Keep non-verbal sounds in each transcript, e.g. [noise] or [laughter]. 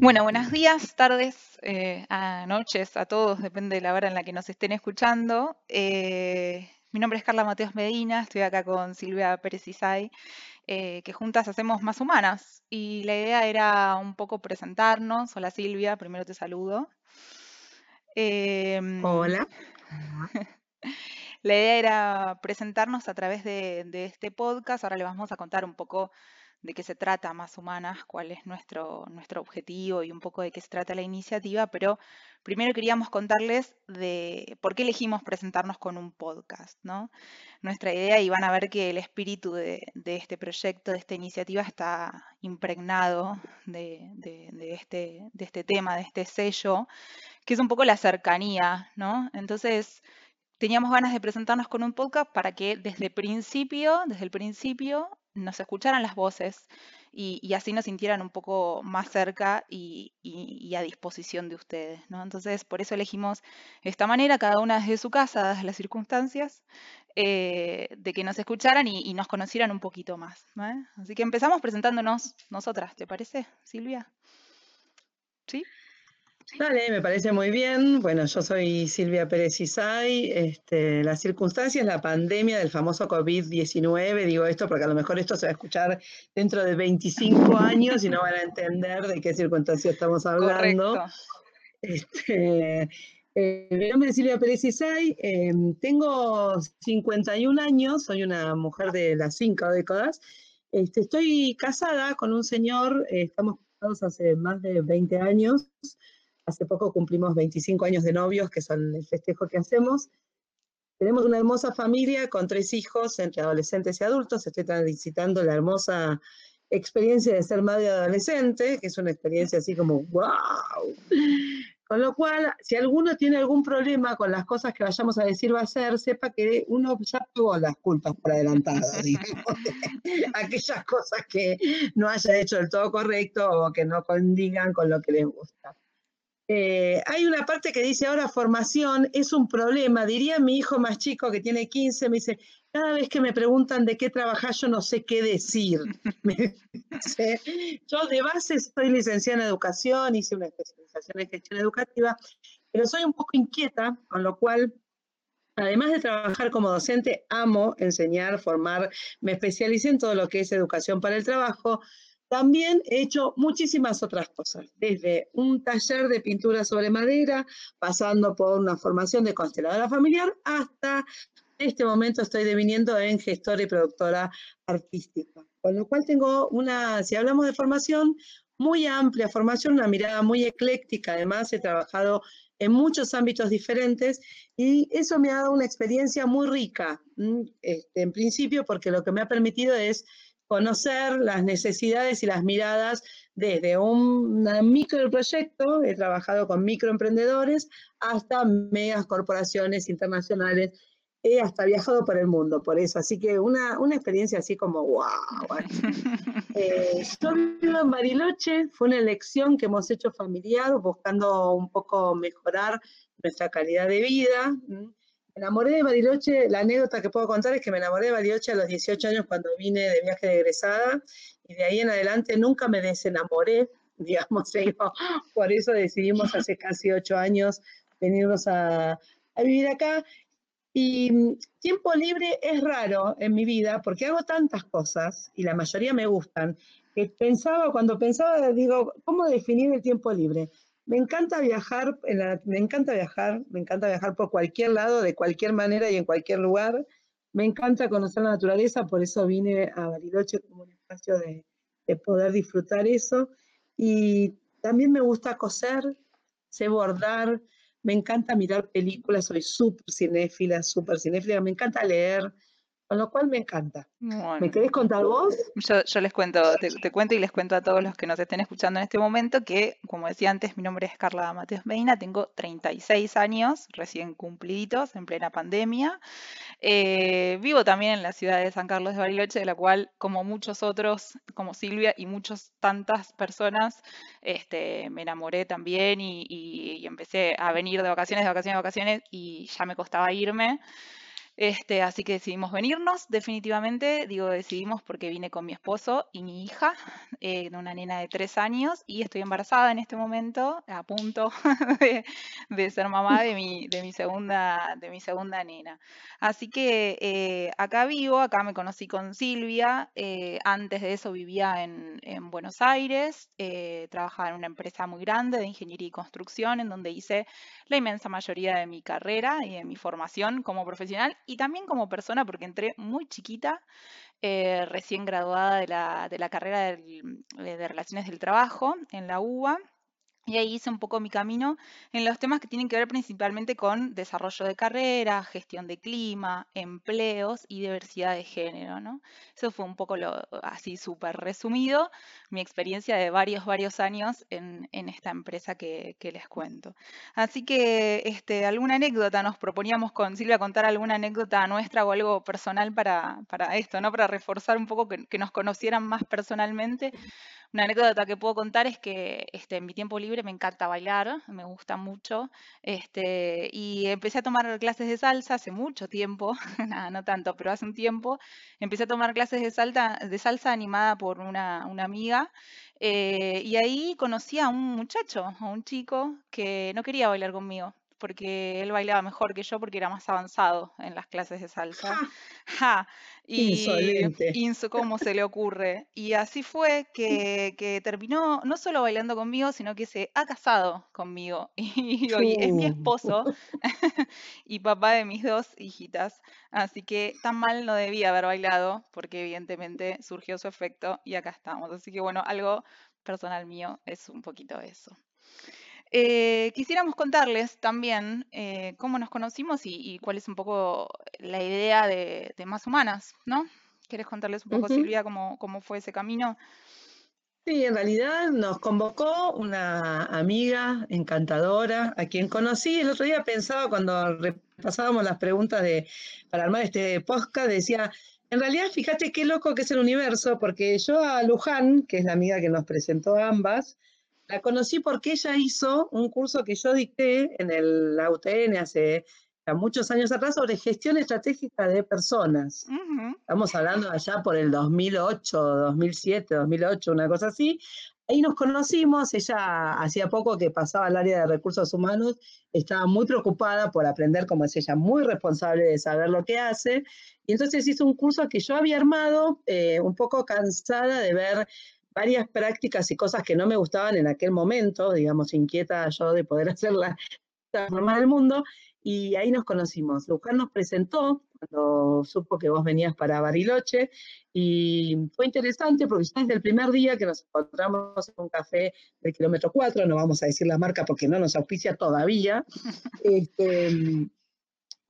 Bueno, buenos días, tardes, eh, a noches, a todos, depende de la hora en la que nos estén escuchando. Eh, mi nombre es Carla Mateos Medina, estoy acá con Silvia Pérez Isay, eh, que juntas hacemos Más Humanas. Y la idea era un poco presentarnos. Hola Silvia, primero te saludo. Em, Hola. [laughs] La idea era presentarnos a través de, de, este podcast. Ahora le vamos a contar un poco de qué se trata Más Humanas, cuál es nuestro, nuestro objetivo y un poco de qué se trata la iniciativa, pero primero queríamos contarles de por qué elegimos presentarnos con un podcast, ¿no? Nuestra idea, y van a ver que el espíritu de, este proyecto, de esta iniciativa, está impregnado de, este, de este tema, de este sello, que es un poco la cercanía, ¿no? Entonces, teníamos ganas de presentarnos con un podcast para que desde principio, desde el principio, nos escucharan las voces y, así nos sintieran un poco más cerca y, a disposición de ustedes. ¿no? Entonces, por eso elegimos esta manera, cada una desde su casa, dadas las circunstancias, eh, de que nos escucharan y, nos conocieran un poquito más. Así que empezamos presentándonos nosotras, ¿te parece, Silvia? ¿Sí? Dale, me parece muy bien. Bueno, yo soy Silvia Pérez Isay. Este, las circunstancias, la pandemia del famoso COVID-19, digo esto porque a lo mejor esto se va a escuchar dentro de 25 años y no van a entender de qué circunstancias estamos hablando. Este, eh, mi nombre es Silvia Pérez Isay, em, tengo 51 años, soy una mujer de las cinco décadas. Este, estoy casada con un señor, eh, estamos casados hace más de 20 años. Hace poco cumplimos 25 años de novios, que son el festejo que hacemos. Tenemos una hermosa familia con tres hijos, entre adolescentes y adultos. Estoy transitando la hermosa experiencia de ser madre adolescente, que es una experiencia así como wow. Con lo cual, si alguno tiene algún problema con las cosas que vayamos a decir va a hacer, sepa que uno ya tuvo las culpas por adelantado, [laughs] aquellas cosas que no haya hecho del todo correcto o que no condigan con lo que les gusta. Eh, hay una parte que dice ahora formación es un problema. Diría mi hijo más chico que tiene 15, me dice, cada vez que me preguntan de qué trabajar, yo no sé qué decir. [laughs] yo de base estoy licenciada en educación, hice una especialización en gestión educativa, pero soy un poco inquieta, con lo cual Además de trabajar como docente, amo enseñar, formar, me especialicé en todo lo que es educación para el trabajo, también he hecho muchísimas otras cosas, desde un taller de pintura sobre madera, pasando por una formación de consteladora familiar, hasta este momento estoy deviniendo en gestora y productora artística. Con lo cual tengo una, si hablamos de formación, muy amplia formación, una mirada muy ecléctica. Además, he trabajado en muchos ámbitos diferentes y eso me ha dado una experiencia muy rica, este, en principio, porque lo que me ha permitido es conocer las necesidades y las miradas desde un microproyecto, he trabajado con microemprendedores, hasta megas corporaciones internacionales, he hasta viajado por el mundo, por eso, así que una, experiencia así como wow. [laughs] Eh, yo vivo en Bariloche, fue una elección que hemos hecho familiar, buscando un poco mejorar nuestra calidad de vida. Me enamoré de Bariloche, la anécdota que puedo contar es que me enamoré de Bariloche a los 18 años cuando vine de viaje de egresada y de ahí en adelante nunca me desenamoré, [laughs] digamos, por eso decidimos hace casi ocho años venirnos a, a vivir acá. Y mm, tiempo libre es raro en mi vida porque hago tantas cosas y la mayoría me gustan, que pensaba, cuando pensaba, digo, ¿cómo definir el tiempo libre? Me encanta viajar, me encanta viajar, me encanta viajar por cualquier lado, de cualquier manera y en cualquier lugar. Me encanta conocer la naturaleza, por eso vine a Bariloche como un espacio de, poder disfrutar eso. Y también me gusta coser, sé bordar, me encanta mirar películas, soy súper cinéfila, súper cinéfila, me encanta leer, con lo cual me encanta. ¿Me querés contar vos? Yo, les cuento, te, cuento y les cuento a todos los que nos estén escuchando en este momento que, como decía antes, mi nombre es Carla Mateos Medina, tengo 36 años recién cumplidos en plena pandemia. Eh, vivo también en la ciudad de San Carlos de Bariloche, de la cual, como muchos otros, como Silvia y muchas tantas personas, este, me enamoré también y empecé a venir de vacaciones, de vacaciones, de vacaciones y ya me costaba irme. Este, así que decidimos venirnos, definitivamente. Digo, decidimos porque vine con mi esposo y mi hija, eh, una nena de tres años, y estoy embarazada en este momento, a punto [laughs] de, ser mamá de mi, segunda, nena. Así que eh, acá vivo, acá me conocí con Silvia. Eh, antes de eso vivía en Buenos Aires, trabajaba en una empresa muy grande de ingeniería y construcción, en donde hice la inmensa mayoría de mi carrera y de mi formación como profesional y también como persona, porque entré muy chiquita, eh, recién graduada de la, de la carrera de Relaciones del Trabajo en la UBA. Y ahí hice un poco mi camino en los temas que tienen que ver principalmente con desarrollo de carrera, gestión de clima, empleos y diversidad de género. Eso fue un poco así súper resumido, mi experiencia de varios, varios años en, esta empresa que, les cuento. Así que, este, alguna anécdota, nos proponíamos con Silvia contar alguna anécdota nuestra o algo personal para, para esto, ¿no? Para reforzar un poco que, que nos conocieran más personalmente una anécdota que puedo contar es que este, en mi tiempo libre me encanta bailar, me gusta mucho, este, y empecé a tomar clases de salsa hace mucho tiempo, [laughs] nada, no tanto, pero hace un tiempo, empecé a tomar clases de, salsa, de salsa animada por una, amiga, eh, y ahí conocí a un muchacho, a un chico que no quería bailar conmigo porque él bailaba mejor que yo porque era más avanzado en las clases de salsa. Ja. Y Insolente. ¿cómo se le ocurre? Y así fue que, terminó no solo bailando conmigo, sino que se ha casado conmigo. [laughs] Y hoy es mi esposo [laughs] y papá de mis dos hijitas. Así que tan mal no debía haber bailado, porque evidentemente surgió su efecto y acá estamos. Así que bueno, algo personal mío es un poquito eso. Eh, quisiéramos contarles también eh, cómo nos conocimos y, cuál es un poco la idea de, Más Humanas, ¿no? ¿Quieres contarles un poco, Silvia, cómo, cómo fue ese camino? Sí, en realidad nos convocó una amiga encantadora a quien conocí. El otro día pensaba cuando repasábamos las preguntas de, para armar este podcast, decía, en realidad fíjate qué loco que es el universo, porque yo a Luján, que es la amiga que nos presentó a ambas, la conocí porque ella hizo un curso que yo dicté en el UTN hace muchos años atrás sobre gestión estratégica de personas. Estamos hablando allá por el 2008, 2007, 2008, una cosa así. Ahí nos conocimos, ella hacía poco que pasaba al área de recursos humanos, estaba muy preocupada por aprender, como es ella, muy responsable de saber lo que hace, y entonces hizo un curso que yo había armado, eh, un poco cansada de ver varias prácticas y cosas que no me gustaban en aquel momento, digamos, inquieta yo de poder [laughs] hacer la normal del mundo, y ahí nos conocimos. Luján nos presentó cuando supo que vos venías para Bariloche, y fue interesante porque ya desde el primer día que nos encontramos en un café del kilómetro 4, no vamos a decir la marca porque no nos auspicia todavía, [laughs] este,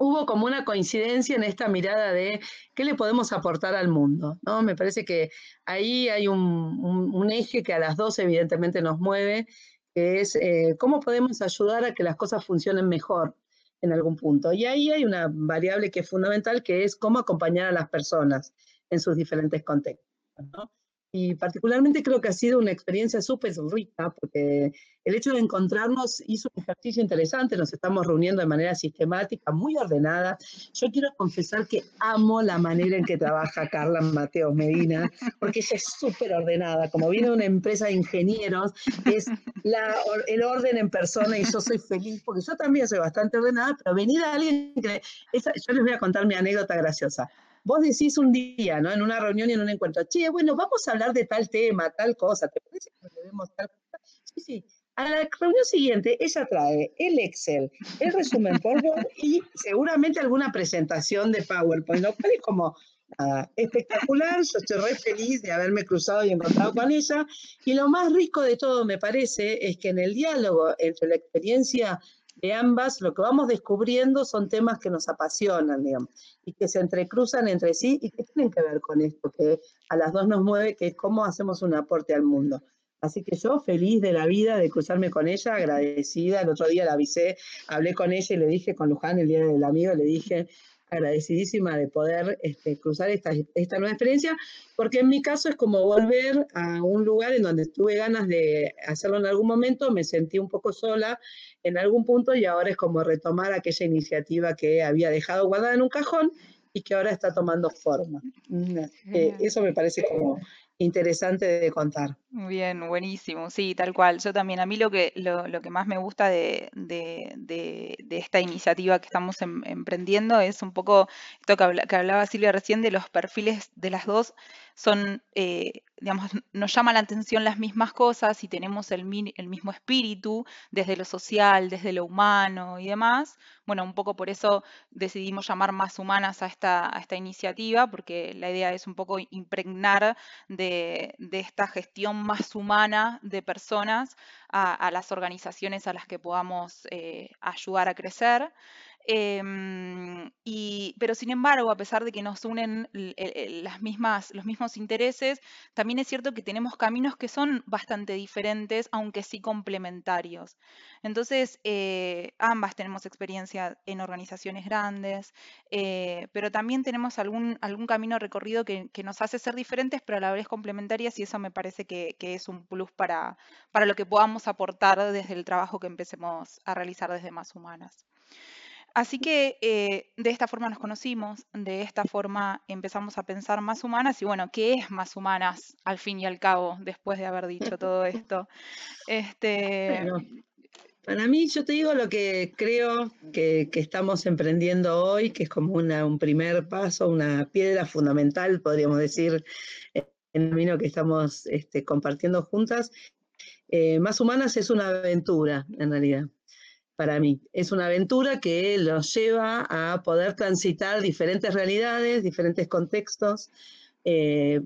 hubo como una coincidencia en esta mirada de qué le podemos aportar al mundo, ¿no? Me parece que ahí hay un, eje que a las dos evidentemente nos mueve, que es eh, cómo podemos ayudar a que las cosas funcionen mejor en algún punto. Y ahí hay una variable que es fundamental, que es cómo acompañar a las personas en sus diferentes contextos. ¿no? Y particularmente creo que ha sido una experiencia súper rica, porque el hecho de encontrarnos hizo un ejercicio interesante, nos estamos reuniendo de manera sistemática, muy ordenada. Yo quiero confesar que amo la manera en que trabaja Carla Mateo Medina, porque ella es súper ordenada. Como viene de una empresa de ingenieros, es la, el orden en persona y yo soy feliz, porque yo también soy bastante ordenada, pero venir a alguien que... yo les voy a contar mi anécdota graciosa vos decís un día, ¿no? En una reunión y en un encuentro, che, bueno, vamos a hablar de tal tema, tal cosa, ¿te parece que debemos tal cosa? Sí, sí. A la reunión siguiente, ella trae el Excel, el resumen Word y seguramente alguna presentación de PowerPoint, lo cual es como espectacular. Yo estoy re feliz de haberme cruzado y encontrado con ella. Y lo más rico de todo, me parece, es que en el diálogo entre la experiencia de ambas, lo que vamos descubriendo son temas que nos apasionan, digamos, y que se entrecruzan entre sí y que tienen que ver con esto que a las dos nos mueve, que es cómo hacemos un aporte al mundo. Así que yo feliz de la vida de cruzarme con ella, agradecida. El otro día la avisé, hablé con ella y le dije, con Luján, el día del amigo, le dije, agradecidísima de poder este, cruzar esta, esta, nueva experiencia, porque en mi caso es como volver a un lugar en donde tuve ganas de hacerlo en algún momento, me sentí un poco sola en algún punto y ahora es como retomar aquella iniciativa que había dejado guardada en un cajón y que ahora está tomando forma. Mm, eh, eso me parece como interesante de contar. Bien, buenísimo, sí, tal cual. Yo también, a mí lo que, lo, lo que más me gusta de, de, de, esta iniciativa que estamos em, emprendiendo es un poco esto que, que, hablaba Silvia recién de los perfiles de las dos, son eh, digamos, nos llama la atención las mismas cosas y tenemos el, el, mismo espíritu desde lo social, desde lo humano y demás. Bueno, un poco por eso decidimos llamar más humanas a esta, a esta iniciativa, porque la idea es un poco impregnar de, de esta gestión más humana de personas a, las organizaciones a las que podamos eh, ayudar a crecer. Em, y, pero sin embargo, a pesar de que nos unen las mismas, los mismos intereses, también es cierto que tenemos caminos que son bastante diferentes, aunque sí complementarios. Entonces, eh, ambas tenemos experiencia en organizaciones grandes, eh, pero también tenemos algún, algún camino recorrido que, que, nos hace ser diferentes, pero a la vez complementarias, y eso me parece que, que es un plus para, para lo que podamos aportar desde el trabajo que empecemos a realizar desde Más Humanas. Así que eh, de esta forma nos conocimos, de esta forma empezamos a pensar más humanas y bueno, ¿qué es más humanas al fin y al cabo después de haber dicho todo [laughs] esto? Este... para mí yo te digo lo que creo que, estamos emprendiendo hoy, que es como una, un primer paso, una piedra fundamental, podríamos decir, en el camino que estamos este, compartiendo juntas. Eh, más humanas es una aventura, en realidad para mí. Es una aventura que los lleva a poder transitar diferentes realidades, diferentes contextos. Eh,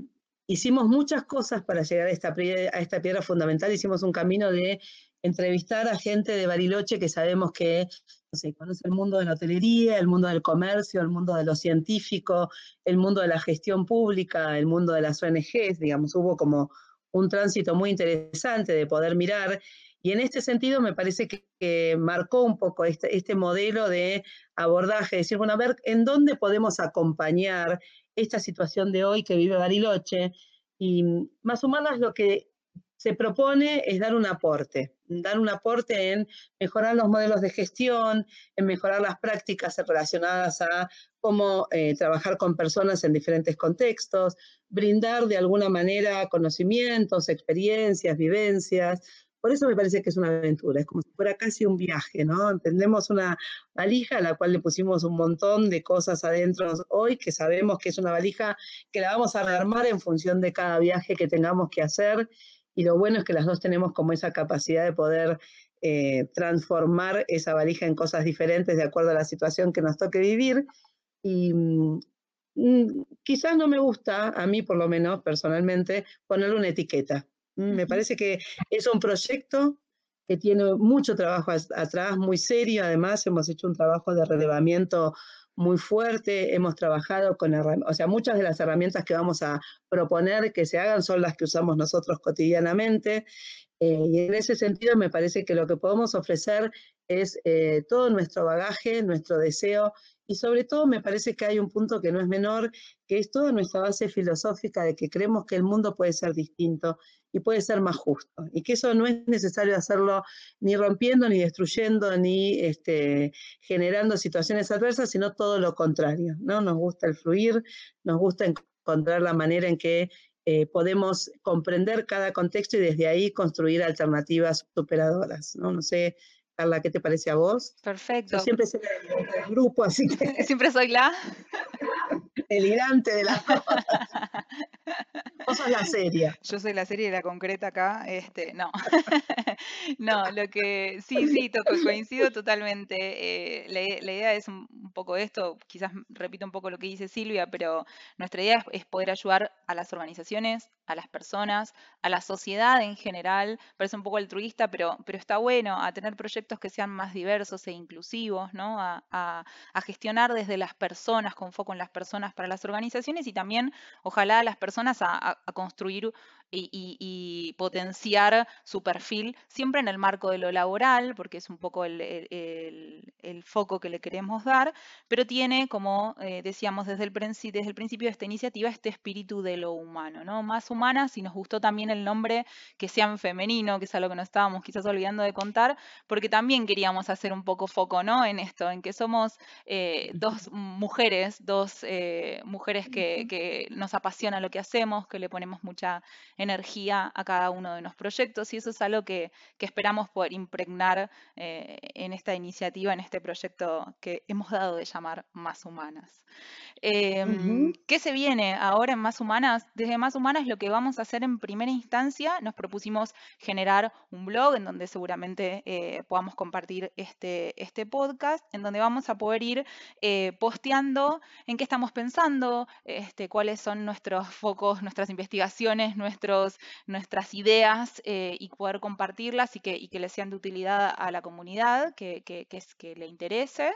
hicimos muchas cosas para llegar a esta, a esta piedra fundamental. Hicimos un camino de entrevistar a gente de Bariloche que sabemos que no conoce el mundo de la hotelería, el mundo del comercio, el mundo de lo científico, el mundo de la gestión pública, el mundo de las ONGs, digamos, hubo como un tránsito muy interesante de poder mirar y en este sentido me parece que, marcó un poco este, este, modelo de abordaje, decir, bueno, a ver, ¿en dónde podemos acompañar esta situación de hoy que vive Bariloche? Y más o menos lo que se propone es dar un aporte, dar un aporte en mejorar los modelos de gestión, en mejorar las prácticas relacionadas a cómo eh, trabajar con personas en diferentes contextos, brindar de alguna manera conocimientos, experiencias, vivencias, por eso me parece que es una aventura, es como si fuera casi un viaje, ¿no? Entendemos una valija a la cual le pusimos un montón de cosas adentro hoy, que sabemos que es una valija que la vamos a rearmar en función de cada viaje que tengamos que hacer. Y lo bueno es que las dos tenemos como esa capacidad de poder eh, transformar esa valija en cosas diferentes de acuerdo a la situación que nos toque vivir. Y mm, mm, quizás no me gusta, a mí por lo menos personalmente, ponerle una etiqueta. Me parece que es un proyecto que tiene mucho trabajo atrás, muy serio. Además, hemos hecho un trabajo de relevamiento muy fuerte, hemos trabajado con, o sea, muchas de las herramientas que vamos a proponer que se hagan son las que usamos nosotros cotidianamente. Eh, y en ese sentido me parece que lo que podemos ofrecer es eh, todo nuestro bagaje, nuestro deseo y sobre todo me parece que hay un punto que no es menor, que es toda nuestra base filosófica de que creemos que el mundo puede ser distinto y puede ser más justo. Y que eso no es necesario hacerlo ni rompiendo, ni destruyendo, ni este, generando situaciones adversas, sino todo lo contrario. ¿no? Nos gusta el fluir, nos gusta encontrar la manera en que eh, podemos comprender cada contexto y desde ahí construir alternativas superadoras. No, no sé Carla, ¿qué te parece a vos? Perfecto. Yo siempre soy el grupo, así que. [laughs] Siempre soy la. [laughs] el irante de la cosas. [laughs] [laughs] Vos sos la seria. Yo soy la serie y la concreta acá. Este, no. [laughs] no, lo que. Sí, sí, coincido totalmente. Eh, la, idea es un, poco esto, quizás repito un poco lo que dice Silvia, pero nuestra idea es poder ayudar a las organizaciones, a las personas, a la sociedad en general. Parece un poco altruista, pero, pero está bueno a tener proyectos que sean más diversos e inclusivos, ¿no? A, gestionar desde las personas, con foco en las personas para las organizaciones y también, ojalá, a las personas a, construir y, potenciar su perfil, siempre en el marco de lo laboral, porque es un poco el, foco que le queremos dar, pero tiene, como eh, decíamos desde el, desde el principio de esta iniciativa, este espíritu de lo humano, ¿no? Más humanas, y nos gustó también el nombre que sea en femenino, que es algo que nos estábamos quizás olvidando de contar, porque también queríamos hacer un poco foco, ¿no? En esto, en que somos eh, dos mujeres, dos eh, mujeres que, que nos apasiona lo que hacemos, que le ponemos mucha energía a cada uno de los proyectos y eso es algo que, esperamos poder impregnar eh, en esta iniciativa, en este proyecto que hemos dado de llamar Más Humanas. Em, ¿Qué se viene ahora en Más Humanas? Desde Más Humanas lo que vamos a hacer en primera instancia, nos propusimos generar un blog en donde seguramente eh, podamos compartir este, este podcast, en donde vamos a poder ir eh, posteando en qué estamos pensando, este, cuáles son nuestros focos, nuestras investigaciones, nuestros, nuestras ideas eh, y poder compartirlas y que, y que les sean de utilidad a la comunidad que, que, es, que le interese.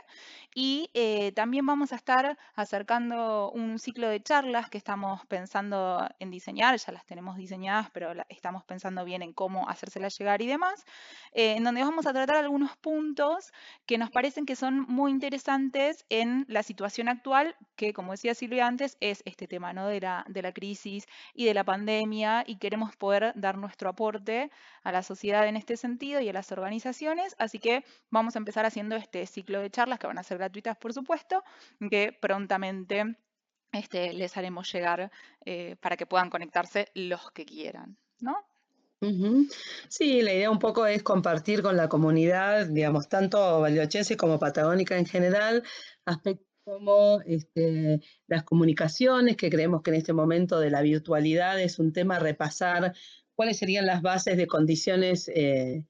Y también vamos a estar acercando un ciclo de charlas que estamos pensando en diseñar, ya las tenemos diseñadas, pero estamos pensando bien en cómo hacérselas llegar y demás, eh, en donde vamos a tratar algunos puntos que nos parecen que son muy interesantes en la situación actual, que como decía Silvia antes, es este tema ¿no? de, la, de la crisis y de la pandemia, y queremos poder dar nuestro aporte a la sociedad en este sentido y a las organizaciones, así que vamos a empezar haciendo este ciclo de charlas que van a ser gratuitas, por supuesto, que prontamente este, les haremos llegar eh, para que puedan conectarse los que quieran, ¿no? Sí, la idea un poco es compartir con la comunidad, digamos, tanto valiochense como patagónica en general, aspectos como este, las comunicaciones, que creemos que en este momento de la virtualidad es un tema repasar cuáles serían las bases de condiciones eh,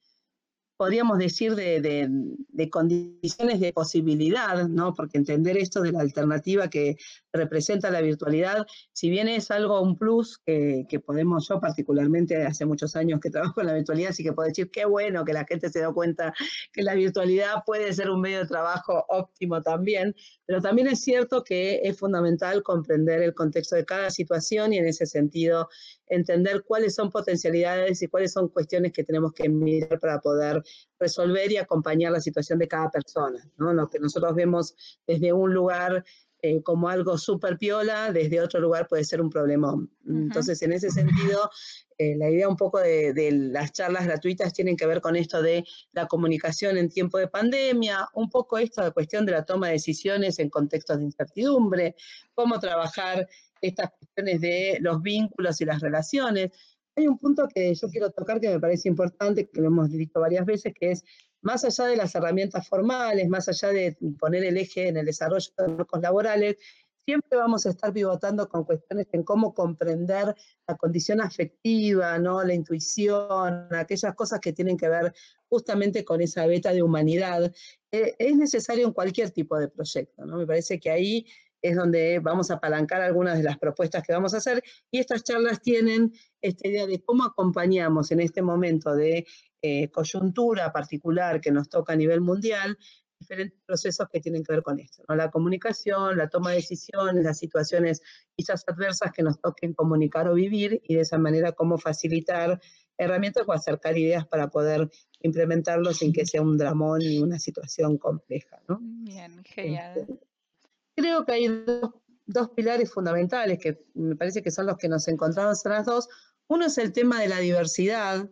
podríamos decir, de, condiciones de posibilidad, ¿no? Porque entender esto de la alternativa que representa la virtualidad, si bien es algo, un plus que, podemos, yo particularmente hace muchos años que trabajo en la virtualidad, así que puedo decir qué bueno que la gente se da cuenta que la virtualidad puede ser un medio de trabajo óptimo también, pero también es cierto que es fundamental comprender el contexto de cada situación y en ese sentido entender cuáles son potencialidades y cuáles son cuestiones que tenemos que mirar para poder resolver y acompañar la situación de cada persona. ¿no? Lo que nosotros vemos desde un lugar eh, como algo súper piola, desde otro lugar puede ser un problemón. Entonces, en ese sentido, eh, la idea un poco de, de, las charlas gratuitas tienen que ver con esto de la comunicación en tiempo de pandemia, un poco esto de cuestión de la toma de decisiones en contextos de incertidumbre, cómo trabajar estas cuestiones de los vínculos y las relaciones. Hay un punto que yo quiero tocar que me parece importante, que lo hemos visto varias veces, que es más allá de las herramientas formales, más allá de poner el eje en el desarrollo de marcos laborales, siempre vamos a estar pivotando con cuestiones en cómo comprender la condición afectiva, ¿no? la intuición, aquellas cosas que tienen que ver justamente con esa beta de humanidad. Eh, es necesario en cualquier tipo de proyecto. ¿no? Me parece que ahí es donde vamos a apalancar algunas de las propuestas que vamos a hacer y estas charlas tienen esta idea de cómo acompañamos en este momento de eh, coyuntura particular que nos toca a nivel mundial diferentes procesos que tienen que ver con esto, ¿no? la comunicación, la toma de decisiones, las situaciones quizás adversas que nos toquen comunicar o vivir y de esa manera cómo facilitar herramientas o acercar ideas para poder implementarlo sin que sea un dramón y una situación compleja. ¿no? Bien, genial. Este, creo que hay dos, pilares fundamentales que me parece que son los que nos encontramos en las dos. Uno es el tema de la diversidad,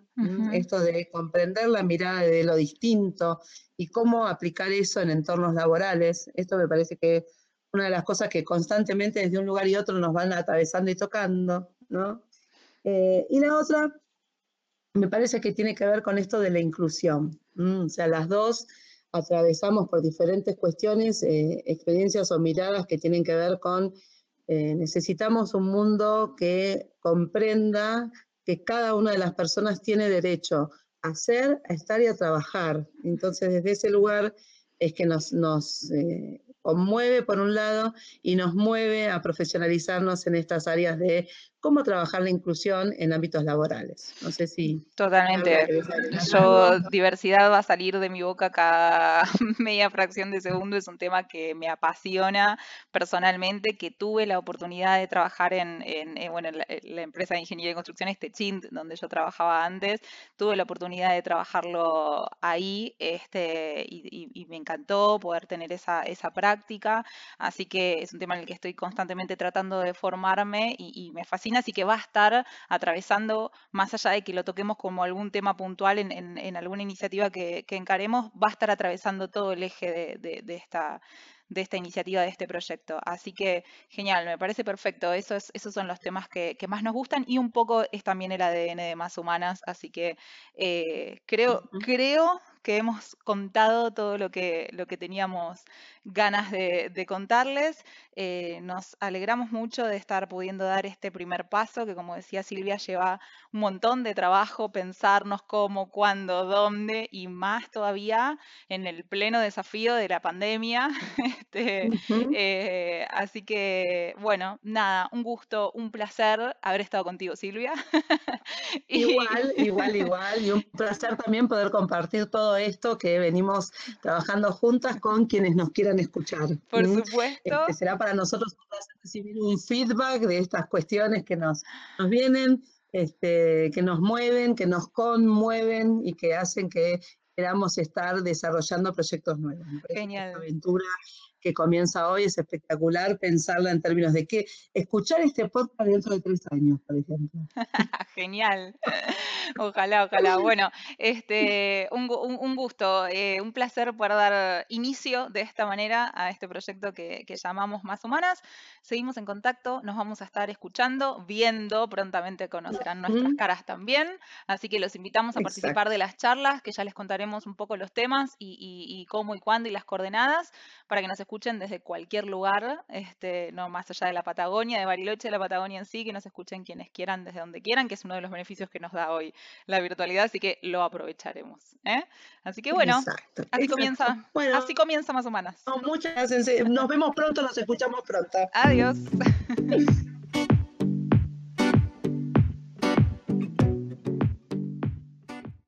esto de comprender la mirada de lo distinto y cómo aplicar eso en entornos laborales. Esto me parece que es una de las cosas que constantemente desde un lugar y otro nos van atravesando y tocando, ¿no? Eh, y la otra, me parece que tiene que ver con esto de la inclusión. O sea, las dos atravesamos por diferentes cuestiones, eh, experiencias o miradas que tienen que ver con eh, necesitamos un mundo que comprenda que cada una de las personas tiene derecho a ser, a estar y a trabajar. Entonces, desde ese lugar es que nos, nos eh, conmueve por un lado y nos mueve a profesionalizarnos en estas áreas de cómo trabajar la inclusión en ámbitos laborales. No sé si... Totalmente. Yo, diversidad va a salir de mi boca cada [laughs] media fracción de segundo, es un tema que me apasiona personalmente, que tuve la oportunidad de trabajar en, bueno, la, empresa de ingeniería y construcción, este Chint, donde yo trabajaba antes, tuve la oportunidad de trabajarlo ahí este, y, me encantó poder tener esa, esa práctica, así que es un tema en el que estoy constantemente tratando de formarme y me fascina así que va a estar atravesando, más allá de que lo toquemos como algún tema puntual en, alguna iniciativa que, encaremos, va a estar atravesando todo el eje de, esta de esta iniciativa, de este proyecto. Así que genial, me parece perfecto. Esos, esos son los temas que, más nos gustan y un poco es también el ADN de Más Humanas. Así que eh, creo, creo que hemos contado todo lo que, lo que teníamos ganas de, contarles. Eh, nos alegramos mucho de estar pudiendo dar este primer paso, que como decía Silvia, lleva un montón de trabajo, pensarnos cómo, cuándo, dónde, y más todavía en el pleno desafío de la pandemia. [laughs] Este, eh, así que, bueno, nada, un gusto, un placer haber estado contigo, Silvia. [laughs] [laughs] Igual, igual, igual, y un placer también poder compartir todo esto que venimos trabajando juntas con quienes nos quieran escuchar. Por supuesto. Este, será para nosotros recibir un feedback de estas cuestiones que nos, nos vienen, este, que nos mueven, que nos conmueven y que hacen que queramos estar desarrollando proyectos nuevos. Genial. Esta aventura que comienza hoy es espectacular pensarla en términos de que escuchar este podcast dentro de tres años, por ejemplo. [laughs] Genial. [laughs] Ojalá, ojalá. Bueno, este, un, gusto, eh, un placer poder dar inicio de esta manera a este proyecto que, llamamos Más Humanas. Seguimos en contacto, nos vamos a estar escuchando, viendo, prontamente conocerán nuestras caras también. Así que los invitamos a participar de las charlas, que ya les contaremos un poco los temas y, y cómo y cuándo y las coordenadas para que nos escuchen desde cualquier lugar, este, no más allá de la Patagonia, de Bariloche, de la Patagonia en sí, que nos escuchen quienes quieran, desde donde quieran, que es uno de los beneficios que nos da hoy la virtualidad, así que lo aprovecharemos. ¿eh? Así que bueno, así comienza, así comienza más humanas. muchas gracias, nos vemos pronto, nos escuchamos pronto. Adiós. [laughs]